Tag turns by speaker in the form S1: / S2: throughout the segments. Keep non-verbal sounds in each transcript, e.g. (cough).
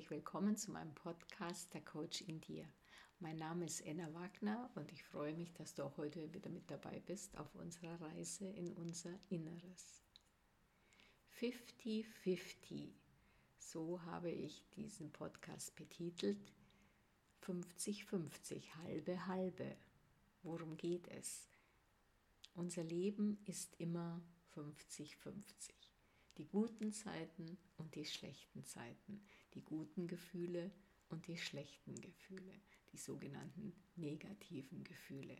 S1: herzlich willkommen zu meinem Podcast Der Coach in dir. Mein Name ist Enna Wagner und ich freue mich, dass du auch heute wieder mit dabei bist auf unserer Reise in unser Inneres. 50-50, so habe ich diesen Podcast betitelt. 50-50, halbe halbe. Worum geht es? Unser Leben ist immer 50-50. Die guten Zeiten und die schlechten Zeiten, die guten Gefühle und die schlechten Gefühle, die sogenannten negativen Gefühle.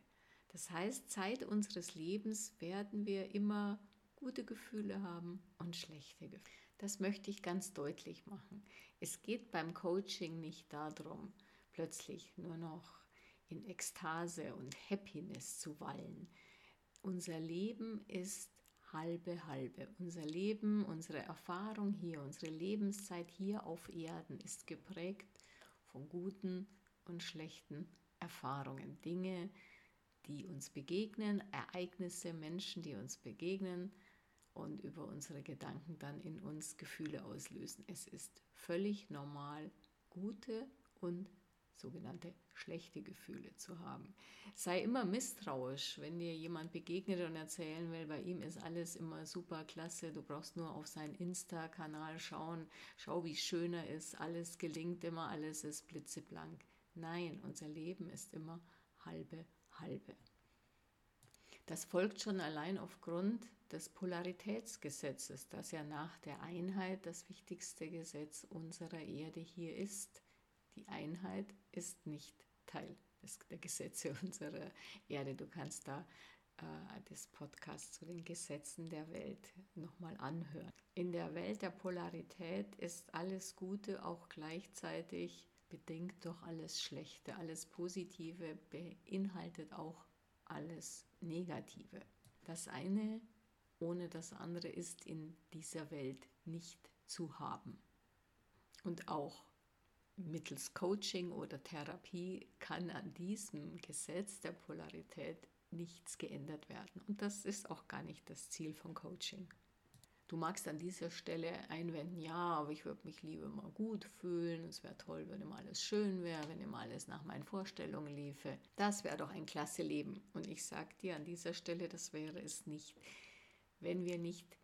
S1: Das heißt, Zeit unseres Lebens werden wir immer gute Gefühle haben und schlechte Gefühle. Das möchte ich ganz deutlich machen. Es geht beim Coaching nicht darum, plötzlich nur noch in Ekstase und Happiness zu wallen. Unser Leben ist halbe halbe. Unser Leben, unsere Erfahrung hier, unsere Lebenszeit hier auf Erden ist geprägt von guten und schlechten Erfahrungen, Dinge, die uns begegnen, Ereignisse, Menschen, die uns begegnen und über unsere Gedanken dann in uns Gefühle auslösen. Es ist völlig normal, gute und sogenannte schlechte Gefühle zu haben. Sei immer misstrauisch, wenn dir jemand begegnet und erzählen will, bei ihm ist alles immer super klasse, du brauchst nur auf seinen Insta-Kanal schauen, schau, wie schön er ist, alles gelingt immer, alles ist blitzeblank. Nein, unser Leben ist immer halbe, halbe. Das folgt schon allein aufgrund des Polaritätsgesetzes, das ja nach der Einheit das wichtigste Gesetz unserer Erde hier ist. Die Einheit ist nicht Teil des, der Gesetze (laughs) unserer Erde. Du kannst da äh, das Podcast zu den Gesetzen der Welt nochmal anhören. In der Welt der Polarität ist alles Gute auch gleichzeitig bedingt durch alles Schlechte. Alles Positive beinhaltet auch alles Negative. Das eine ohne das andere ist in dieser Welt nicht zu haben. Und auch mittels Coaching oder Therapie kann an diesem Gesetz der Polarität nichts geändert werden. Und das ist auch gar nicht das Ziel von Coaching. Du magst an dieser Stelle einwenden, ja, aber ich würde mich lieber mal gut fühlen. Es wäre toll, wenn immer alles schön wäre, wenn immer alles nach meinen Vorstellungen liefe. Das wäre doch ein klasse Leben. Und ich sage dir an dieser Stelle, das wäre es nicht. Wenn wir nicht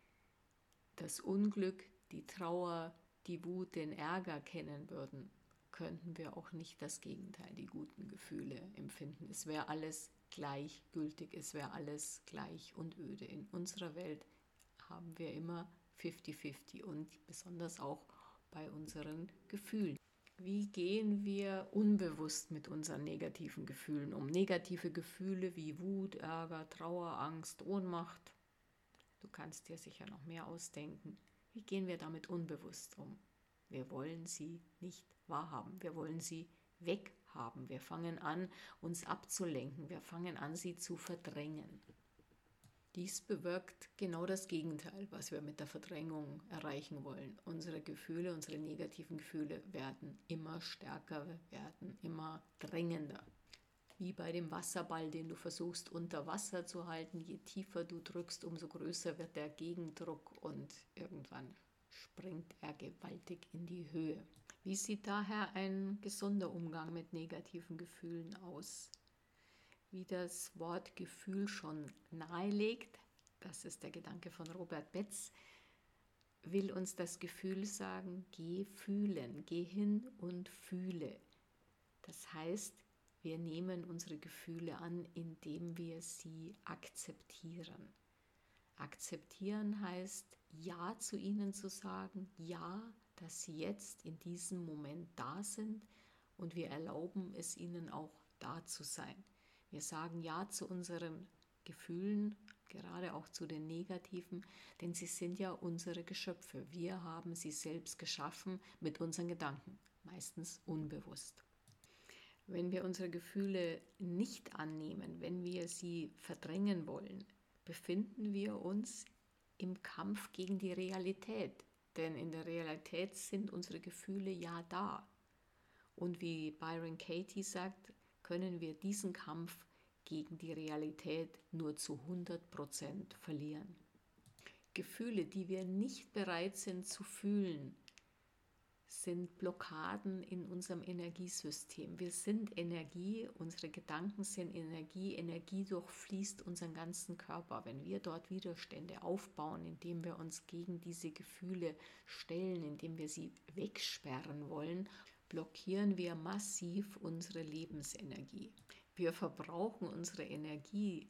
S1: das Unglück, die Trauer, die Wut, den Ärger kennen würden, könnten wir auch nicht das Gegenteil, die guten Gefühle empfinden. Es wäre alles gleichgültig, es wäre alles gleich und öde. In unserer Welt haben wir immer 50-50 und besonders auch bei unseren Gefühlen. Wie gehen wir unbewusst mit unseren negativen Gefühlen um? Negative Gefühle wie Wut, Ärger, Trauer, Angst, Ohnmacht. Du kannst dir sicher noch mehr ausdenken. Wie gehen wir damit unbewusst um? Wir wollen sie nicht wahrhaben. Wir wollen sie weghaben. Wir fangen an, uns abzulenken. Wir fangen an, sie zu verdrängen. Dies bewirkt genau das Gegenteil, was wir mit der Verdrängung erreichen wollen. Unsere Gefühle, unsere negativen Gefühle werden immer stärker, werden immer drängender. Wie bei dem Wasserball, den du versuchst unter Wasser zu halten. Je tiefer du drückst, umso größer wird der Gegendruck und irgendwann springt er gewaltig in die Höhe. Wie sieht daher ein gesunder Umgang mit negativen Gefühlen aus? Wie das Wort Gefühl schon nahelegt, das ist der Gedanke von Robert Betz, will uns das Gefühl sagen, geh fühlen, geh hin und fühle. Das heißt, wir nehmen unsere Gefühle an, indem wir sie akzeptieren. Akzeptieren heißt, Ja zu ihnen zu sagen, Ja, dass sie jetzt in diesem Moment da sind und wir erlauben es ihnen auch da zu sein. Wir sagen Ja zu unseren Gefühlen, gerade auch zu den negativen, denn sie sind ja unsere Geschöpfe. Wir haben sie selbst geschaffen mit unseren Gedanken, meistens unbewusst. Wenn wir unsere Gefühle nicht annehmen, wenn wir sie verdrängen wollen, befinden wir uns im Kampf gegen die Realität. Denn in der Realität sind unsere Gefühle ja da. Und wie Byron Katie sagt, können wir diesen Kampf gegen die Realität nur zu 100% verlieren. Gefühle, die wir nicht bereit sind zu fühlen, sind Blockaden in unserem Energiesystem. Wir sind Energie, unsere Gedanken sind Energie, Energie durchfließt unseren ganzen Körper. Wenn wir dort Widerstände aufbauen, indem wir uns gegen diese Gefühle stellen, indem wir sie wegsperren wollen, blockieren wir massiv unsere Lebensenergie. Wir verbrauchen unsere Energie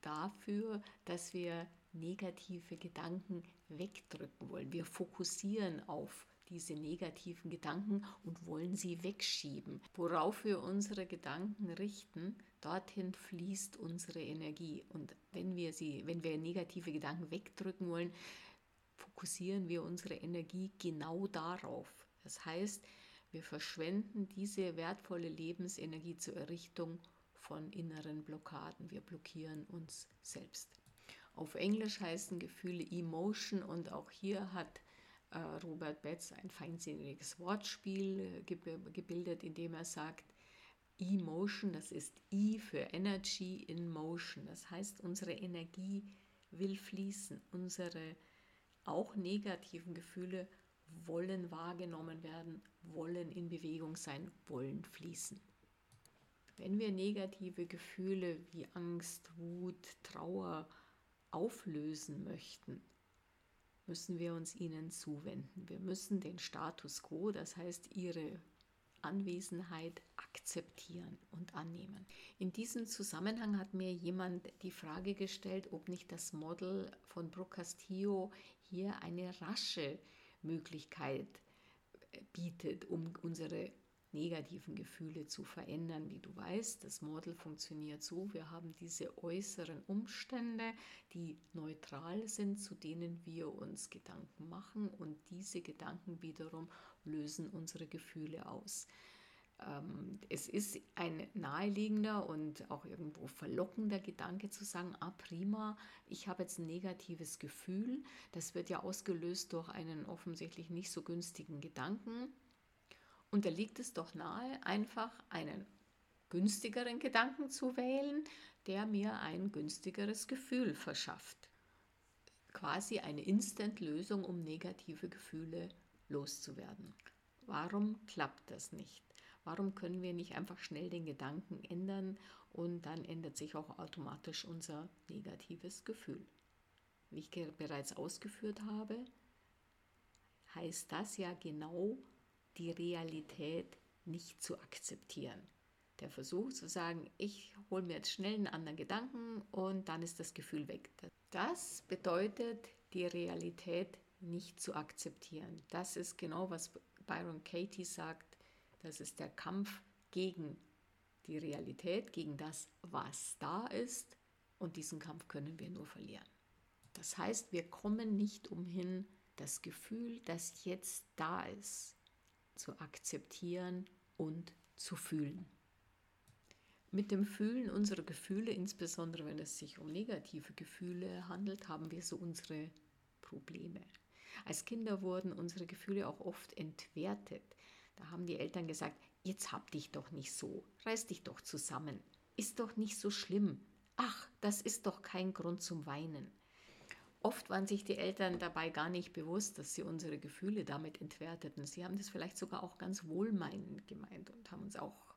S1: dafür, dass wir negative Gedanken wegdrücken wollen. Wir fokussieren auf diese negativen Gedanken und wollen sie wegschieben. Worauf wir unsere Gedanken richten, dorthin fließt unsere Energie. Und wenn wir sie, wenn wir negative Gedanken wegdrücken wollen, fokussieren wir unsere Energie genau darauf. Das heißt, wir verschwenden diese wertvolle Lebensenergie zur Errichtung von inneren Blockaden. Wir blockieren uns selbst. Auf Englisch heißen Gefühle Emotion und auch hier hat Robert Betz ein feinsinniges Wortspiel äh, gebildet, indem er sagt, Emotion, das ist E für Energy in Motion. Das heißt, unsere Energie will fließen. Unsere auch negativen Gefühle wollen wahrgenommen werden, wollen in Bewegung sein, wollen fließen. Wenn wir negative Gefühle wie Angst, Wut, Trauer auflösen möchten, müssen wir uns ihnen zuwenden. Wir müssen den Status quo, das heißt ihre Anwesenheit akzeptieren und annehmen. In diesem Zusammenhang hat mir jemand die Frage gestellt, ob nicht das Model von Brooke Castillo hier eine rasche Möglichkeit bietet, um unsere negativen Gefühle zu verändern. Wie du weißt, das Model funktioniert so, wir haben diese äußeren Umstände, die neutral sind, zu denen wir uns Gedanken machen und diese Gedanken wiederum lösen unsere Gefühle aus. Ähm, es ist ein naheliegender und auch irgendwo verlockender Gedanke zu sagen, ah prima, ich habe jetzt ein negatives Gefühl. Das wird ja ausgelöst durch einen offensichtlich nicht so günstigen Gedanken und da liegt es doch nahe, einfach einen günstigeren Gedanken zu wählen, der mir ein günstigeres Gefühl verschafft. Quasi eine Instant-Lösung, um negative Gefühle loszuwerden. Warum klappt das nicht? Warum können wir nicht einfach schnell den Gedanken ändern und dann ändert sich auch automatisch unser negatives Gefühl? Wie ich bereits ausgeführt habe, heißt das ja genau, die Realität nicht zu akzeptieren. Der Versuch zu sagen, ich hole mir jetzt schnell einen anderen Gedanken und dann ist das Gefühl weg. Das bedeutet, die Realität nicht zu akzeptieren. Das ist genau, was Byron Katie sagt. Das ist der Kampf gegen die Realität, gegen das, was da ist. Und diesen Kampf können wir nur verlieren. Das heißt, wir kommen nicht umhin, das Gefühl, das jetzt da ist, zu akzeptieren und zu fühlen. Mit dem Fühlen unserer Gefühle, insbesondere wenn es sich um negative Gefühle handelt, haben wir so unsere Probleme. Als Kinder wurden unsere Gefühle auch oft entwertet. Da haben die Eltern gesagt, jetzt hab dich doch nicht so, reiß dich doch zusammen, ist doch nicht so schlimm. Ach, das ist doch kein Grund zum Weinen. Oft waren sich die Eltern dabei gar nicht bewusst, dass sie unsere Gefühle damit entwerteten. Sie haben das vielleicht sogar auch ganz wohlmeinend gemeint und haben uns auch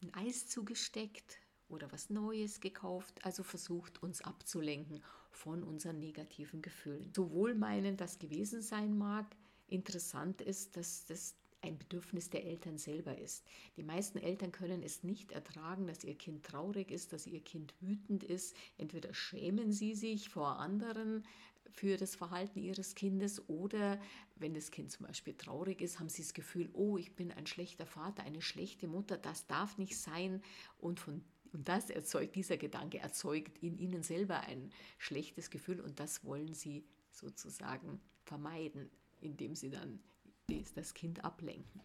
S1: ein Eis zugesteckt oder was Neues gekauft, also versucht, uns abzulenken von unseren negativen Gefühlen. So wohlmeinend das gewesen sein mag, interessant ist, dass das ein Bedürfnis der Eltern selber ist. Die meisten Eltern können es nicht ertragen, dass ihr Kind traurig ist, dass ihr Kind wütend ist. Entweder schämen sie sich vor anderen für das Verhalten ihres Kindes oder wenn das Kind zum Beispiel traurig ist, haben sie das Gefühl, oh, ich bin ein schlechter Vater, eine schlechte Mutter, das darf nicht sein und von und das erzeugt, dieser Gedanke erzeugt in ihnen selber ein schlechtes Gefühl und das wollen sie sozusagen vermeiden, indem sie dann das Kind ablenken.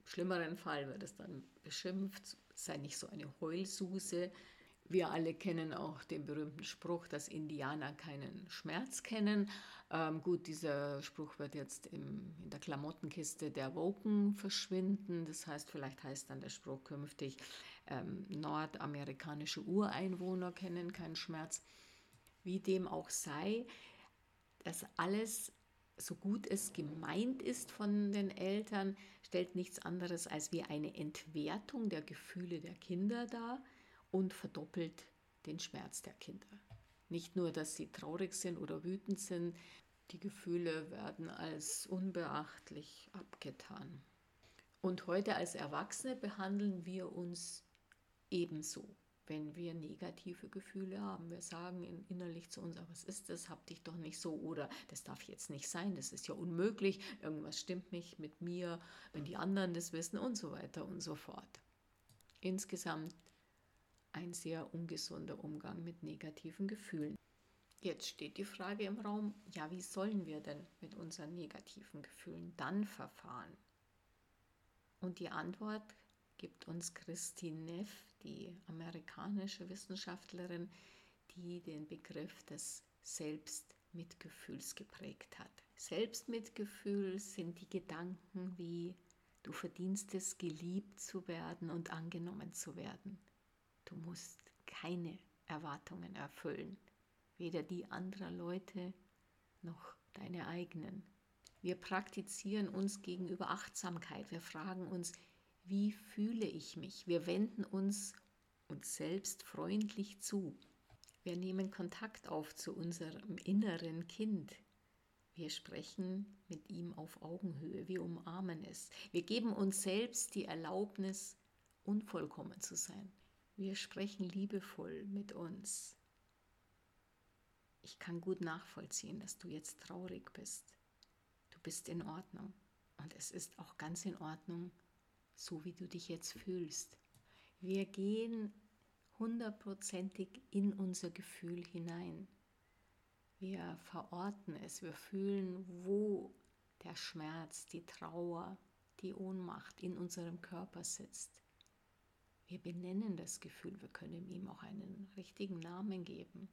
S1: Im schlimmeren Fall wird es dann beschimpft, sei nicht so eine Heulsuse. Wir alle kennen auch den berühmten Spruch, dass Indianer keinen Schmerz kennen. Ähm, gut, dieser Spruch wird jetzt im, in der Klamottenkiste der Woken verschwinden. Das heißt, vielleicht heißt dann der Spruch künftig, ähm, nordamerikanische Ureinwohner kennen keinen Schmerz. Wie dem auch sei, das alles so gut es gemeint ist von den Eltern, stellt nichts anderes als wie eine Entwertung der Gefühle der Kinder dar und verdoppelt den Schmerz der Kinder. Nicht nur, dass sie traurig sind oder wütend sind, die Gefühle werden als unbeachtlich abgetan. Und heute als Erwachsene behandeln wir uns ebenso, wenn wir negative Gefühle haben. Wir sagen innerlich zu uns, was ist das? Hab dich doch nicht so oder das darf jetzt nicht sein, das ist ja unmöglich, irgendwas stimmt nicht mit mir, wenn die anderen das wissen und so weiter und so fort. Insgesamt ein sehr ungesunder Umgang mit negativen Gefühlen. Jetzt steht die Frage im Raum, ja, wie sollen wir denn mit unseren negativen Gefühlen dann verfahren? Und die Antwort gibt uns Christine Neff, die amerikanische Wissenschaftlerin, die den Begriff des Selbstmitgefühls geprägt hat. Selbstmitgefühl sind die Gedanken wie du verdienst es, geliebt zu werden und angenommen zu werden. Du musst keine Erwartungen erfüllen, weder die anderer Leute noch deine eigenen. Wir praktizieren uns gegenüber Achtsamkeit. Wir fragen uns, wie fühle ich mich? Wir wenden uns uns selbst freundlich zu. Wir nehmen Kontakt auf zu unserem inneren Kind. Wir sprechen mit ihm auf Augenhöhe, wir umarmen es. Wir geben uns selbst die Erlaubnis, unvollkommen zu sein. Wir sprechen liebevoll mit uns. Ich kann gut nachvollziehen, dass du jetzt traurig bist. Du bist in Ordnung. Und es ist auch ganz in Ordnung, so wie du dich jetzt fühlst. Wir gehen hundertprozentig in unser Gefühl hinein. Wir verorten es, wir fühlen, wo der Schmerz, die Trauer, die Ohnmacht in unserem Körper sitzt. Wir benennen das Gefühl, wir können ihm auch einen richtigen Namen geben.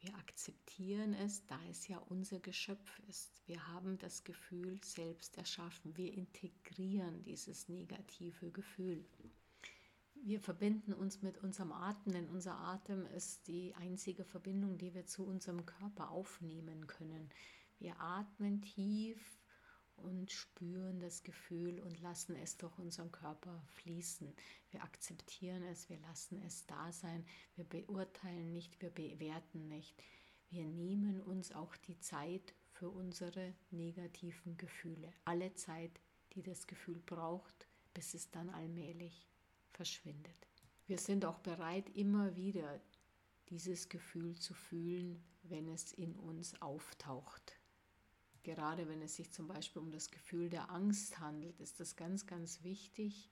S1: Wir akzeptieren es, da es ja unser Geschöpf ist. Wir haben das Gefühl selbst erschaffen. Wir integrieren dieses negative Gefühl. Wir verbinden uns mit unserem Atem, denn unser Atem ist die einzige Verbindung, die wir zu unserem Körper aufnehmen können. Wir atmen tief und spüren das Gefühl und lassen es durch unseren Körper fließen. Wir akzeptieren es, wir lassen es da sein, wir beurteilen nicht, wir bewerten nicht. Wir nehmen uns auch die Zeit für unsere negativen Gefühle. Alle Zeit, die das Gefühl braucht, bis es dann allmählich verschwindet. Wir sind auch bereit, immer wieder dieses Gefühl zu fühlen, wenn es in uns auftaucht. Gerade wenn es sich zum Beispiel um das Gefühl der Angst handelt, ist das ganz, ganz wichtig,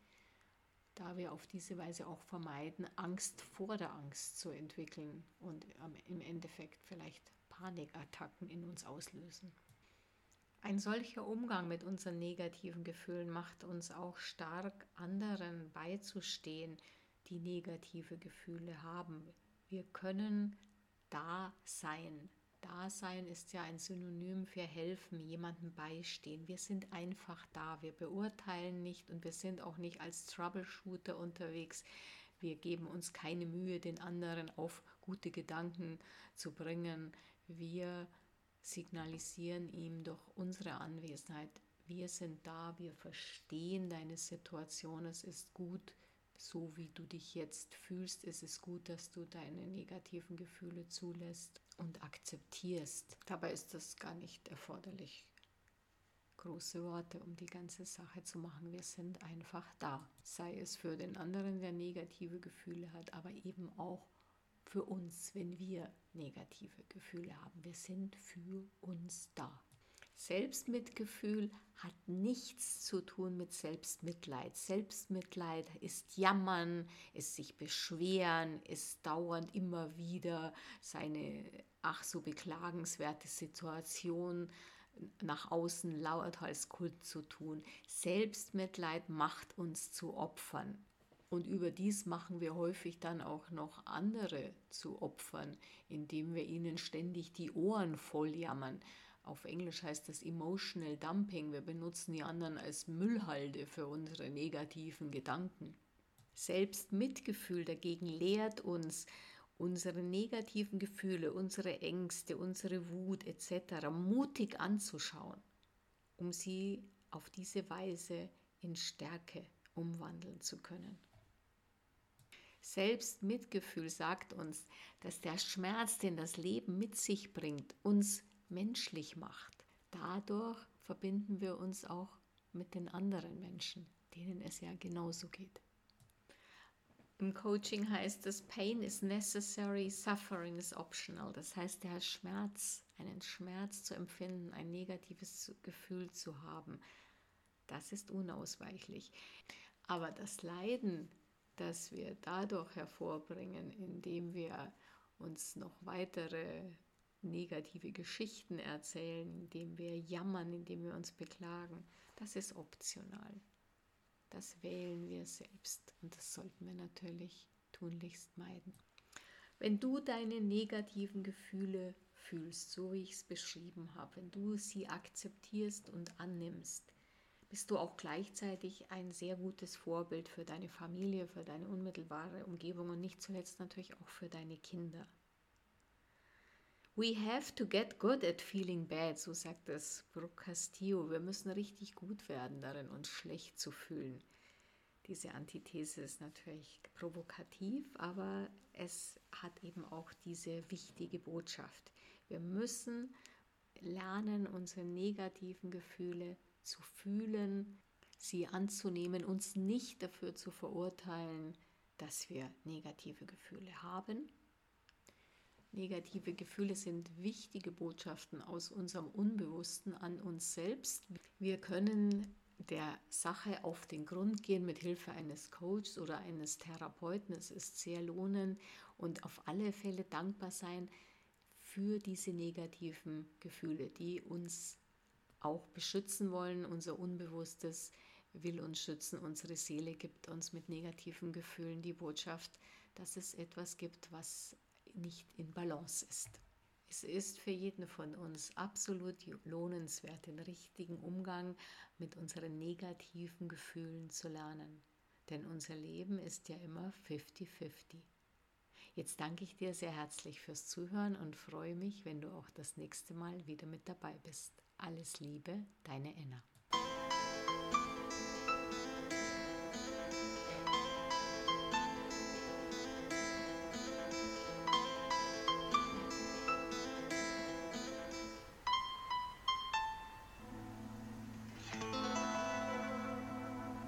S1: da wir auf diese Weise auch vermeiden, Angst vor der Angst zu entwickeln und im Endeffekt vielleicht Panikattacken in uns auslösen. Ein solcher Umgang mit unseren negativen Gefühlen macht uns auch stark, anderen beizustehen, die negative Gefühle haben. Wir können da sein, Dasein ist ja ein Synonym für helfen, jemandem beistehen. Wir sind einfach da, wir beurteilen nicht und wir sind auch nicht als Troubleshooter unterwegs. Wir geben uns keine Mühe, den anderen auf gute Gedanken zu bringen. Wir signalisieren ihm durch unsere Anwesenheit, wir sind da, wir verstehen deine Situation, es ist gut, so wie du dich jetzt fühlst, ist es gut, dass du deine negativen Gefühle zulässt und akzeptierst. Dabei ist das gar nicht erforderlich. Große Worte, um die ganze Sache zu machen. Wir sind einfach da. Sei es für den anderen, der negative Gefühle hat, aber eben auch für uns, wenn wir negative Gefühle haben. Wir sind für uns da. Selbstmitgefühl hat nichts zu tun mit Selbstmitleid. Selbstmitleid ist Jammern, ist sich beschweren, ist dauernd immer wieder seine ach so beklagenswerte Situation nach außen lauthals kund zu tun. Selbstmitleid macht uns zu Opfern. Und überdies machen wir häufig dann auch noch andere zu Opfern, indem wir ihnen ständig die Ohren voll jammern. Auf Englisch heißt das Emotional Dumping. Wir benutzen die anderen als Müllhalde für unsere negativen Gedanken. Selbstmitgefühl dagegen lehrt uns, unsere negativen Gefühle, unsere Ängste, unsere Wut etc. mutig anzuschauen, um sie auf diese Weise in Stärke umwandeln zu können. Selbstmitgefühl sagt uns, dass der Schmerz, den das Leben mit sich bringt, uns menschlich macht. Dadurch verbinden wir uns auch mit den anderen Menschen, denen es ja genauso geht. Im Coaching heißt es, Pain is necessary, suffering is optional. Das heißt, der Schmerz, einen Schmerz zu empfinden, ein negatives Gefühl zu haben, das ist unausweichlich. Aber das Leiden, das wir dadurch hervorbringen, indem wir uns noch weitere negative Geschichten erzählen, indem wir jammern, indem wir uns beklagen, das ist optional. Das wählen wir selbst und das sollten wir natürlich tunlichst meiden. Wenn du deine negativen Gefühle fühlst, so wie ich es beschrieben habe, wenn du sie akzeptierst und annimmst, bist du auch gleichzeitig ein sehr gutes Vorbild für deine Familie, für deine unmittelbare Umgebung und nicht zuletzt natürlich auch für deine Kinder. We have to get good at feeling bad, so sagt es Brooke Castillo. Wir müssen richtig gut werden darin, uns schlecht zu fühlen. Diese Antithese ist natürlich provokativ, aber es hat eben auch diese wichtige Botschaft. Wir müssen lernen, unsere negativen Gefühle zu fühlen, sie anzunehmen, uns nicht dafür zu verurteilen, dass wir negative Gefühle haben Negative Gefühle sind wichtige Botschaften aus unserem Unbewussten an uns selbst. Wir können der Sache auf den Grund gehen mit Hilfe eines Coaches oder eines Therapeuten. Es ist sehr lohnend und auf alle Fälle dankbar sein für diese negativen Gefühle, die uns auch beschützen wollen. Unser Unbewusstes will uns schützen. Unsere Seele gibt uns mit negativen Gefühlen die Botschaft, dass es etwas gibt, was nicht in Balance ist. Es ist für jeden von uns absolut lohnenswert, den richtigen Umgang mit unseren negativen Gefühlen zu lernen. Denn unser Leben ist ja immer 50-50. Jetzt danke ich dir sehr herzlich fürs Zuhören und freue mich, wenn du auch das nächste Mal wieder mit dabei bist. Alles Liebe, deine Enna.